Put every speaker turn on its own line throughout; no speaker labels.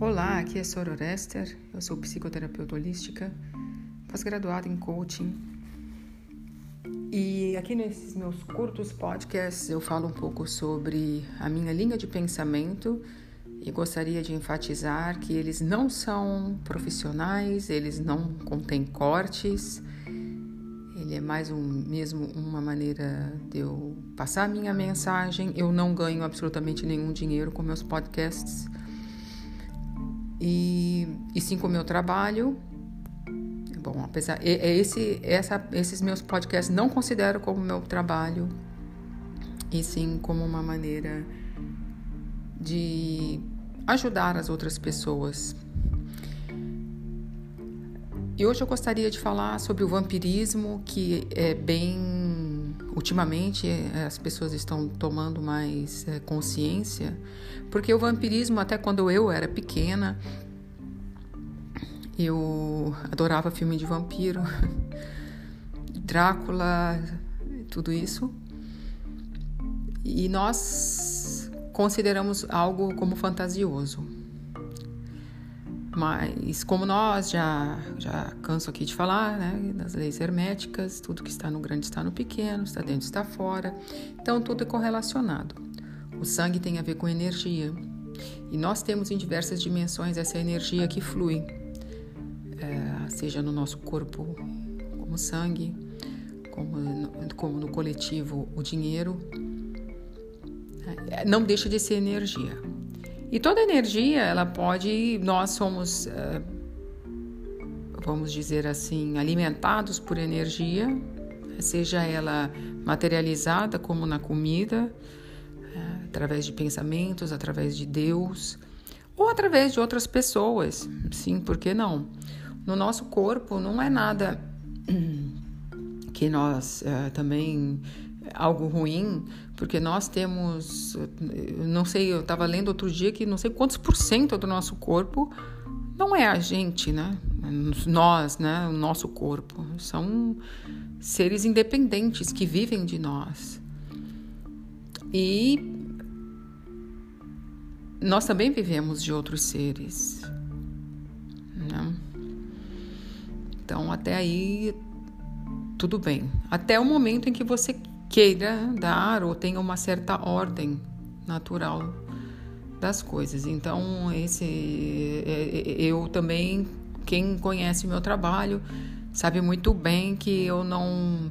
Olá, aqui é Sora Orester, eu sou psicoterapeuta holística, pós-graduada em coaching. E aqui nesses meus curtos podcasts eu falo um pouco sobre a minha linha de pensamento e gostaria de enfatizar que eles não são profissionais, eles não contêm cortes. Ele é mais um, mesmo uma maneira de eu passar a minha mensagem. Eu não ganho absolutamente nenhum dinheiro com meus podcasts e, e sim com o meu trabalho. Bom, apesar é esse, essa, esses meus podcasts não considero como meu trabalho e sim como uma maneira de ajudar as outras pessoas. E hoje eu gostaria de falar sobre o vampirismo, que é bem. Ultimamente as pessoas estão tomando mais é, consciência, porque o vampirismo, até quando eu era pequena, eu adorava filme de vampiro, Drácula, tudo isso. E nós consideramos algo como fantasioso. Mas como nós já já canso aqui de falar, né, das leis herméticas, tudo que está no grande está no pequeno, está dentro está fora. Então tudo é correlacionado. O sangue tem a ver com energia. E nós temos em diversas dimensões essa energia que flui, é, seja no nosso corpo como sangue, como no, como no coletivo o dinheiro. É, não deixa de ser energia. E toda energia, ela pode, nós somos, eh, vamos dizer assim, alimentados por energia, seja ela materializada como na comida, eh, através de pensamentos, através de Deus, ou através de outras pessoas. Sim, por que não? No nosso corpo não é nada que nós uh, também algo ruim, porque nós temos, não sei, eu estava lendo outro dia que não sei quantos por cento do nosso corpo não é a gente, né? Nós, né? O nosso corpo. São seres independentes que vivem de nós. E nós também vivemos de outros seres. Né? Então, até aí, tudo bem. Até o momento em que você queira dar ou tenha uma certa ordem natural das coisas. Então, esse é, é, eu também, quem conhece meu trabalho, sabe muito bem que eu não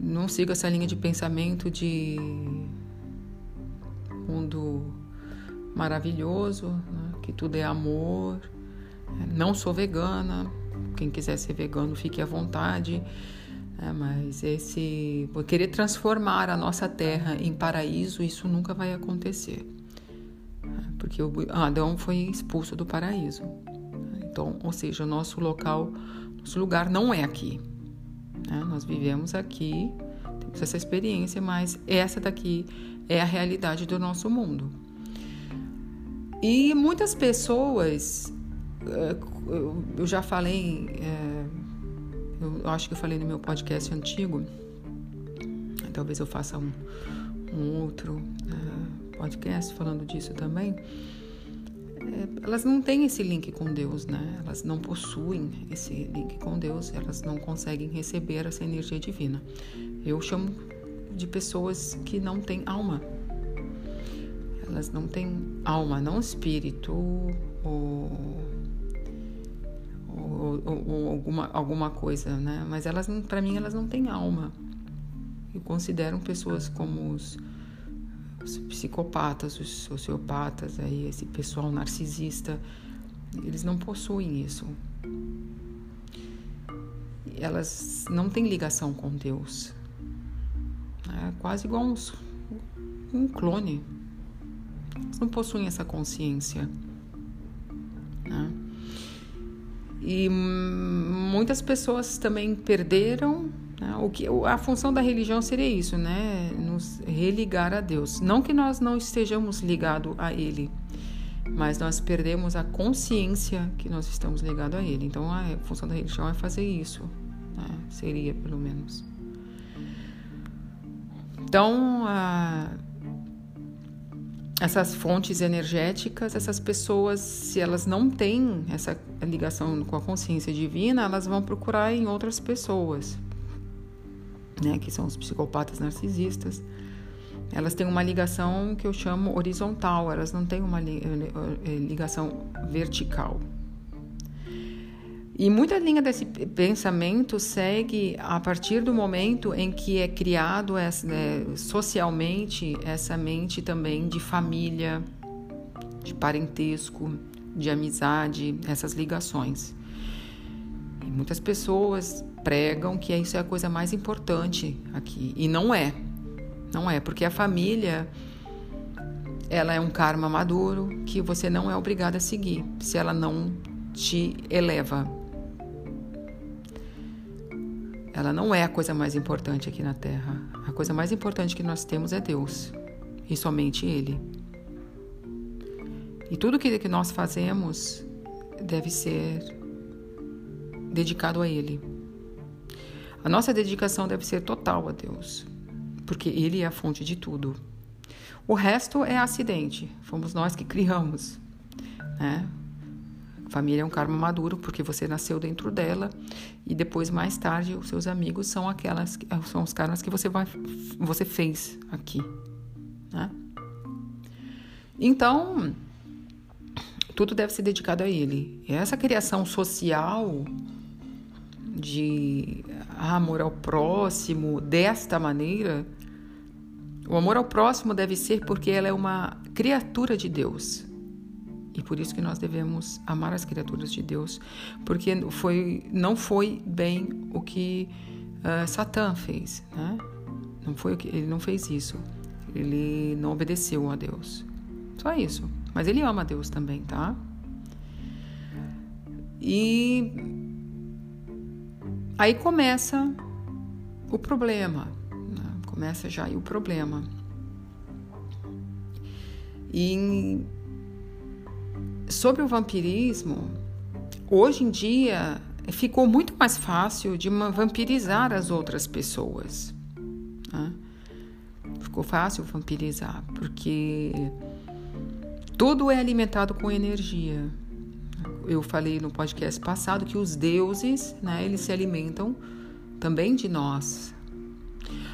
não sigo essa linha de pensamento de mundo maravilhoso, né? que tudo é amor. Não sou vegana. Quem quiser ser vegano, fique à vontade. É, mas esse querer transformar a nossa terra em paraíso, isso nunca vai acontecer. Porque o Adão foi expulso do paraíso. Então, ou seja, o nosso local, nosso lugar não é aqui. Né? Nós vivemos aqui, temos essa experiência, mas essa daqui é a realidade do nosso mundo. E muitas pessoas, é, eu já falei é, eu acho que eu falei no meu podcast antigo, talvez eu faça um, um outro uh, podcast falando disso também. É, elas não têm esse link com Deus, né? Elas não possuem esse link com Deus, elas não conseguem receber essa energia divina. Eu chamo de pessoas que não têm alma. Elas não têm alma, não espírito ou ou, ou, alguma, alguma coisa, né? Mas elas, para mim, elas não têm alma. Eu considero pessoas como os, os psicopatas, os sociopatas, aí esse pessoal narcisista, eles não possuem isso. Elas não têm ligação com Deus. É quase igual uns, um clone. Eles não possuem essa consciência. E muitas pessoas também perderam. Né? O que, a função da religião seria isso, né? Nos religar a Deus. Não que nós não estejamos ligados a Ele, mas nós perdemos a consciência que nós estamos ligados a Ele. Então a função da religião é fazer isso. Né? Seria, pelo menos. Então, a essas fontes energéticas, essas pessoas, se elas não têm essa ligação com a consciência divina, elas vão procurar em outras pessoas, né, que são os psicopatas narcisistas. Elas têm uma ligação que eu chamo horizontal, elas não têm uma eh, ligação vertical. E muita linha desse pensamento segue a partir do momento em que é criado essa, né, socialmente essa mente também de família, de parentesco, de amizade, essas ligações. E muitas pessoas pregam que isso é a coisa mais importante aqui. E não é. Não é, porque a família ela é um karma maduro que você não é obrigado a seguir se ela não te eleva ela não é a coisa mais importante aqui na Terra. A coisa mais importante que nós temos é Deus e somente Ele. E tudo que nós fazemos deve ser dedicado a Ele. A nossa dedicação deve ser total a Deus, porque Ele é a fonte de tudo. O resto é acidente, fomos nós que criamos. Né? Família é um karma maduro porque você nasceu dentro dela e depois mais tarde os seus amigos são aquelas são os karmas que você vai você fez aqui, né? Então tudo deve ser dedicado a ele. E essa criação social de amor ao próximo desta maneira, o amor ao próximo deve ser porque ela é uma criatura de Deus. E por isso que nós devemos amar as criaturas de Deus, porque foi, não foi bem o que uh, Satã fez, né? Não foi o que ele não fez isso. Ele não obedeceu a Deus. Só isso. Mas ele ama a Deus também, tá? E aí começa o problema. Né? Começa já aí o problema. E sobre o vampirismo, hoje em dia ficou muito mais fácil de vampirizar as outras pessoas. Né? Ficou fácil vampirizar, porque tudo é alimentado com energia. Eu falei no podcast passado que os deuses, né, eles se alimentam também de nós.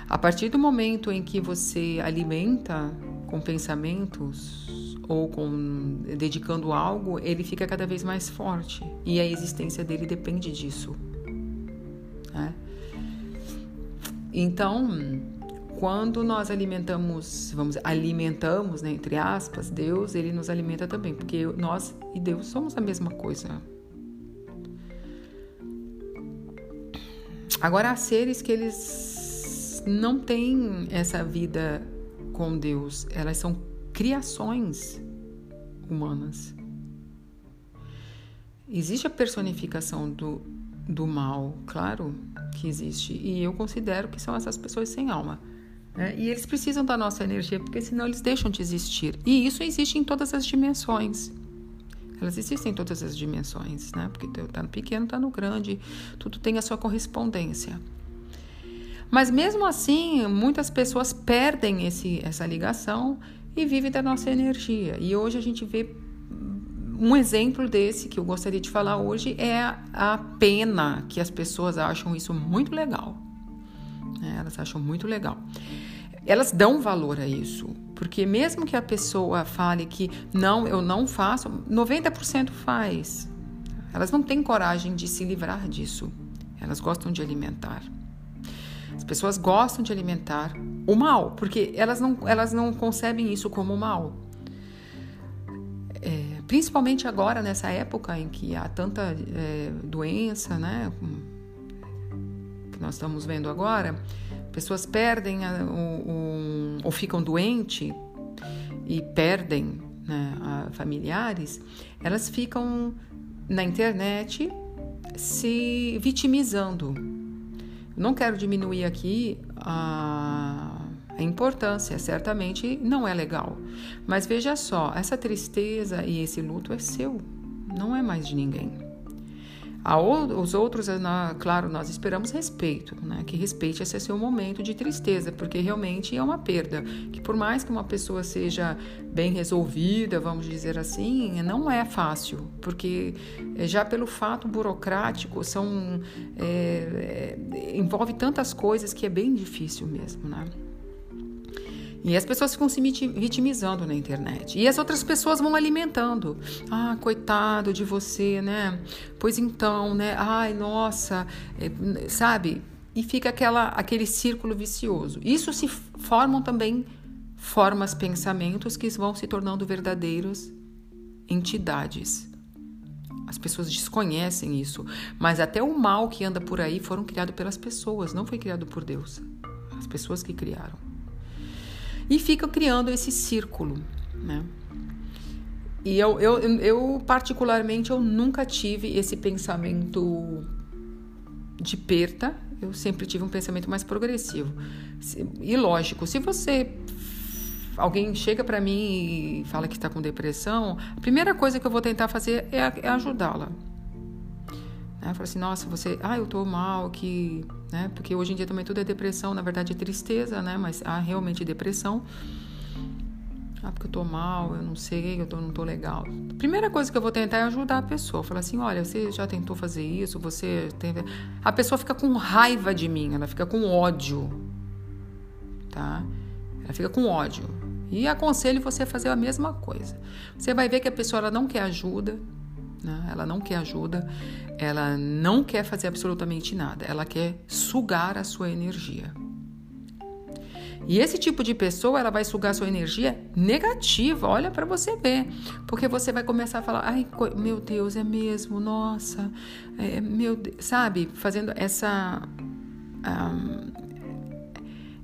A partir do momento em que você alimenta com pensamentos ou com dedicando algo, ele fica cada vez mais forte e a existência dele depende disso. Né? Então, quando nós alimentamos, vamos alimentamos, né, entre aspas, Deus, ele nos alimenta também, porque nós e Deus somos a mesma coisa. Agora há seres que eles não têm essa vida com Deus, elas são criações humanas. Existe a personificação do, do mal, claro que existe, e eu considero que são essas pessoas sem alma. Né? E eles precisam da nossa energia, porque senão eles deixam de existir. E isso existe em todas as dimensões. Elas existem em todas as dimensões, né? Porque está no pequeno, está no grande, tudo tem a sua correspondência. Mas mesmo assim, muitas pessoas perdem esse, essa ligação e vivem da nossa energia. E hoje a gente vê um exemplo desse que eu gostaria de falar hoje é a pena que as pessoas acham isso muito legal. É, elas acham muito legal. Elas dão valor a isso, porque mesmo que a pessoa fale que não, eu não faço, 90% faz. Elas não têm coragem de se livrar disso. Elas gostam de alimentar. As pessoas gostam de alimentar o mal, porque elas não, elas não concebem isso como mal. É, principalmente agora, nessa época em que há tanta é, doença, né? Que nós estamos vendo agora, pessoas perdem a, o, o, ou ficam doentes e perdem né, a, familiares, elas ficam na internet se vitimizando não quero diminuir aqui a, a importância, certamente não é legal. Mas veja só, essa tristeza e esse luto é seu, não é mais de ninguém. os outros, claro, nós esperamos respeito, né? que respeite esse seu momento de tristeza, porque realmente é uma perda. Que por mais que uma pessoa seja bem resolvida, vamos dizer assim, não é fácil, porque eh, já pelo fato burocrático são é, envolve tantas coisas que é bem difícil mesmo, né? E as pessoas ficam se vitimizando na internet. E as outras pessoas vão alimentando. Ah, coitado de você, né? Pois então, né? Ai, nossa, é, sabe? E fica aquela, aquele círculo vicioso. Isso se formam também formas, pensamentos que vão se tornando verdadeiros entidades. As pessoas desconhecem isso, mas até o mal que anda por aí foram criados pelas pessoas, não foi criado por Deus. As pessoas que criaram e fica criando esse círculo, né? E eu, eu, eu, particularmente, eu nunca tive esse pensamento de perda, eu sempre tive um pensamento mais progressivo. E lógico, se você alguém chega para mim e fala que está com depressão, a primeira coisa que eu vou tentar fazer é, é ajudá-la. Né? Fala assim, nossa, você, ah, eu tô mal, que, né? Porque hoje em dia também tudo é depressão, na verdade é tristeza, né? Mas há realmente depressão. Ah, porque eu tô mal, eu não sei, eu tô, não tô legal. Primeira coisa que eu vou tentar é ajudar a pessoa. Falar assim, olha, você já tentou fazer isso, você tem... A pessoa fica com raiva de mim, ela fica com ódio, tá? Ela fica com ódio. E aconselho você a fazer a mesma coisa. Você vai ver que a pessoa ela não quer ajuda, né? Ela não quer ajuda, ela não quer fazer absolutamente nada, ela quer sugar a sua energia. E esse tipo de pessoa, ela vai sugar sua energia negativa, olha para você ver. Porque você vai começar a falar, ai, meu Deus, é mesmo, nossa, é, meu, sabe? Fazendo essa. Um,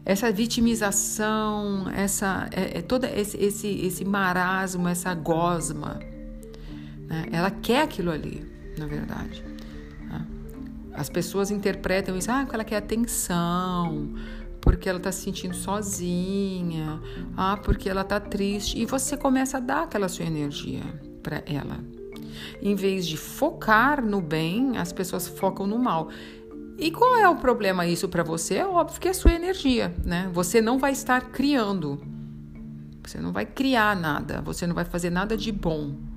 essa vitimização, essa, é, é todo esse, esse, esse marasmo, essa gosma né? Ela quer aquilo ali, na verdade. Né? As pessoas interpretam isso, ah, ela quer atenção, porque ela está se sentindo sozinha, ah, porque ela está triste. E você começa a dar aquela sua energia para ela. Em vez de focar no bem, as pessoas focam no mal. E qual é o problema isso para você? É óbvio que é a sua energia, né? Você não vai estar criando. Você não vai criar nada, você não vai fazer nada de bom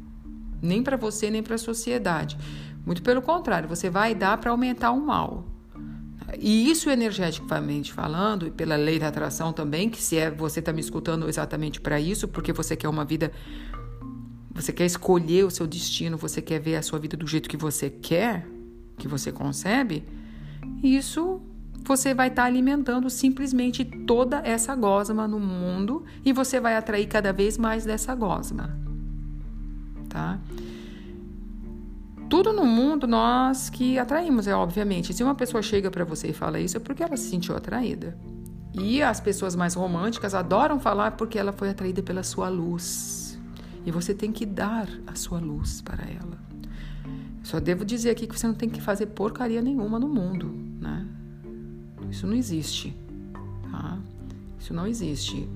nem para você nem para a sociedade. Muito pelo contrário, você vai dar para aumentar o mal. E isso energeticamente falando, e pela lei da atração também, que se é você está me escutando exatamente para isso, porque você quer uma vida, você quer escolher o seu destino, você quer ver a sua vida do jeito que você quer, que você concebe, isso você vai estar tá alimentando simplesmente toda essa gosma no mundo e você vai atrair cada vez mais dessa gosma tá? Tudo no mundo nós que atraímos, é obviamente. Se uma pessoa chega para você e fala isso, é porque ela se sentiu atraída. E as pessoas mais românticas adoram falar porque ela foi atraída pela sua luz. E você tem que dar a sua luz para ela. Só devo dizer aqui que você não tem que fazer porcaria nenhuma no mundo, né? Isso não existe, tá? Isso não existe.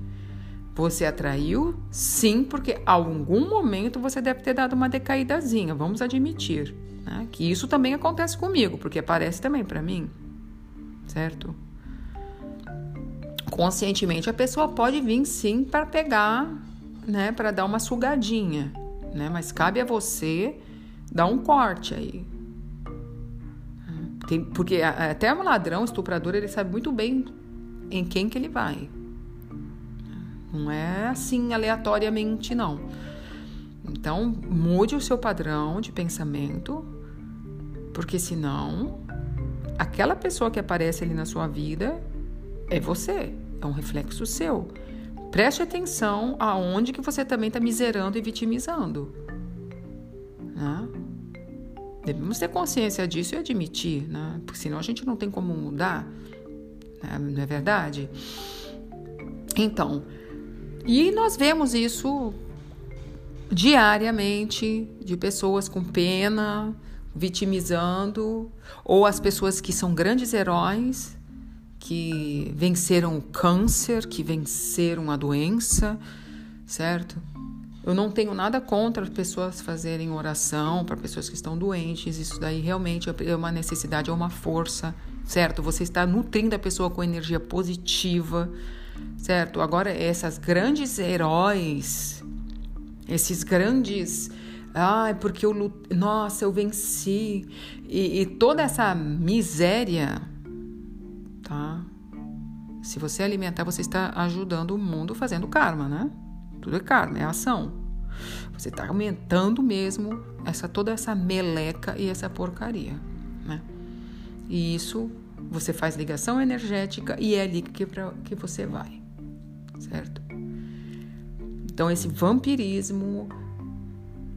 Você atraiu? Sim, porque algum momento você deve ter dado uma decaídazinha, vamos admitir. Né? Que isso também acontece comigo, porque aparece também para mim, certo? Conscientemente a pessoa pode vir sim para pegar, né, para dar uma sugadinha, né? Mas cabe a você dar um corte aí. Tem, porque até um ladrão, estuprador, ele sabe muito bem em quem que ele vai. Não é assim aleatoriamente, não. Então, mude o seu padrão de pensamento, porque senão aquela pessoa que aparece ali na sua vida é você, é um reflexo seu. Preste atenção aonde que você também está miserando e vitimizando. Né? Devemos ter consciência disso e admitir, né? porque senão a gente não tem como mudar, né? não é verdade? Então, e nós vemos isso diariamente de pessoas com pena, vitimizando, ou as pessoas que são grandes heróis, que venceram o câncer, que venceram a doença, certo? Eu não tenho nada contra as pessoas fazerem oração para pessoas que estão doentes. Isso daí realmente é uma necessidade, é uma força, certo? Você está nutrindo a pessoa com energia positiva, certo? Agora, essas grandes heróis, esses grandes. Ai, porque eu lutei, nossa, eu venci. E, e toda essa miséria, tá? Se você alimentar, você está ajudando o mundo fazendo karma, né? Tudo é karma, é ação. Você está aumentando mesmo essa toda essa meleca e essa porcaria, né? E isso você faz ligação energética e é ali que, pra, que você vai, certo? Então esse vampirismo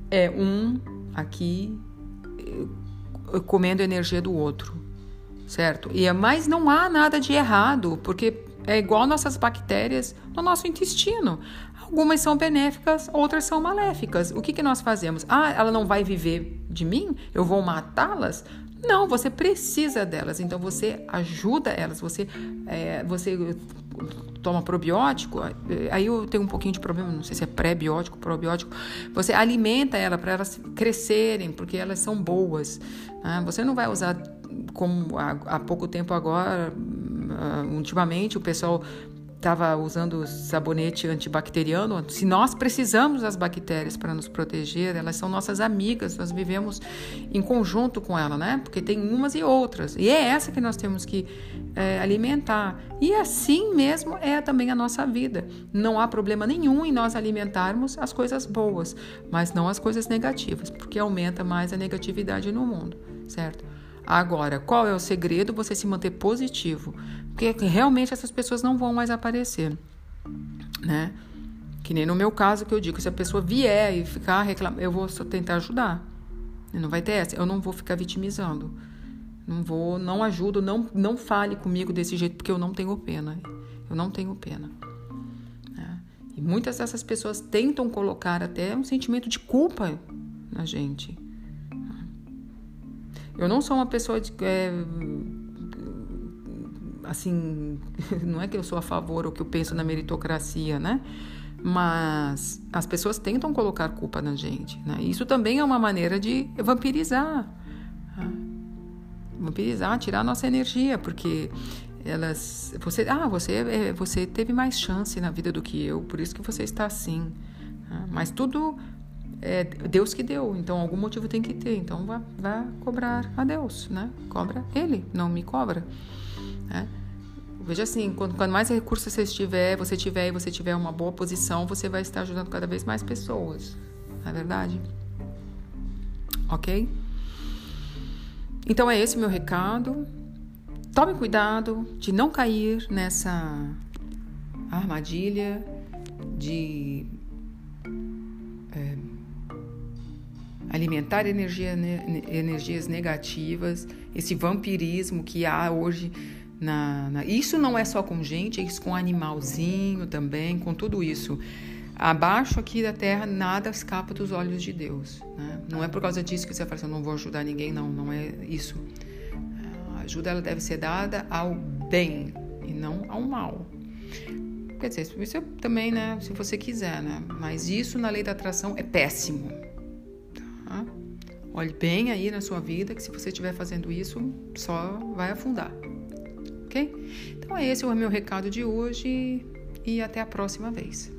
é um aqui eh, comendo a energia do outro, certo? E é, mas não há nada de errado, porque é igual nossas bactérias no nosso intestino. Algumas são benéficas, outras são maléficas. O que, que nós fazemos? Ah, ela não vai viver de mim? Eu vou matá-las? Não, você precisa delas. Então você ajuda elas. Você, é, você toma probiótico. Aí eu tenho um pouquinho de problema. Não sei se é pré-biótico, probiótico. Você alimenta ela para elas crescerem, porque elas são boas. Né? Você não vai usar como há, pouco tempo agora. Uh, ultimamente o pessoal estava usando sabonete antibacteriano, se nós precisamos das bactérias para nos proteger, elas são nossas amigas, nós vivemos em conjunto com ela, né? Porque tem umas e outras. E é essa que nós temos que é, alimentar. E assim mesmo é também a nossa vida. Não há problema nenhum em nós alimentarmos as coisas boas, mas não as coisas negativas, porque aumenta mais a negatividade no mundo, certo? Agora, qual é o segredo? Você se manter positivo, porque realmente essas pessoas não vão mais aparecer, né? Que nem no meu caso que eu digo, se a pessoa vier e ficar reclamando, eu vou tentar ajudar. Não vai ter essa, eu não vou ficar vitimizando. Não vou, não ajudo, não não fale comigo desse jeito porque eu não tenho pena. Eu não tenho pena. Né? E muitas dessas pessoas tentam colocar até um sentimento de culpa na gente. Eu não sou uma pessoa de. É, assim, não é que eu sou a favor ou que eu penso na meritocracia, né? Mas as pessoas tentam colocar culpa na gente, né? Isso também é uma maneira de vampirizar. Né? Vampirizar, tirar nossa energia, porque elas você ah você é, você teve mais chance na vida do que eu por isso que você está assim né? mas tudo é Deus que deu, então algum motivo tem que ter. Então vá, vá cobrar a Deus, né? Cobra Ele, não me cobra. Né? Veja assim, quando, quando mais recursos você tiver, você tiver e você tiver uma boa posição, você vai estar ajudando cada vez mais pessoas. Não é verdade? Ok? Então é esse o meu recado. Tome cuidado de não cair nessa armadilha de alimentar energia, energias negativas, esse vampirismo que há hoje na, na, Isso não é só com gente, é isso com animalzinho também, com tudo isso. Abaixo aqui da terra, nada escapa dos olhos de Deus. Né? Não é por causa disso que você fala assim, eu não vou ajudar ninguém, não, não é isso. A ajuda ela deve ser dada ao bem e não ao mal. Quer dizer, isso também, né, se você quiser, né? Mas isso na lei da atração é péssimo. Tá? Olhe bem aí na sua vida que se você estiver fazendo isso, só vai afundar. Ok? Então, esse é o meu recado de hoje e até a próxima vez.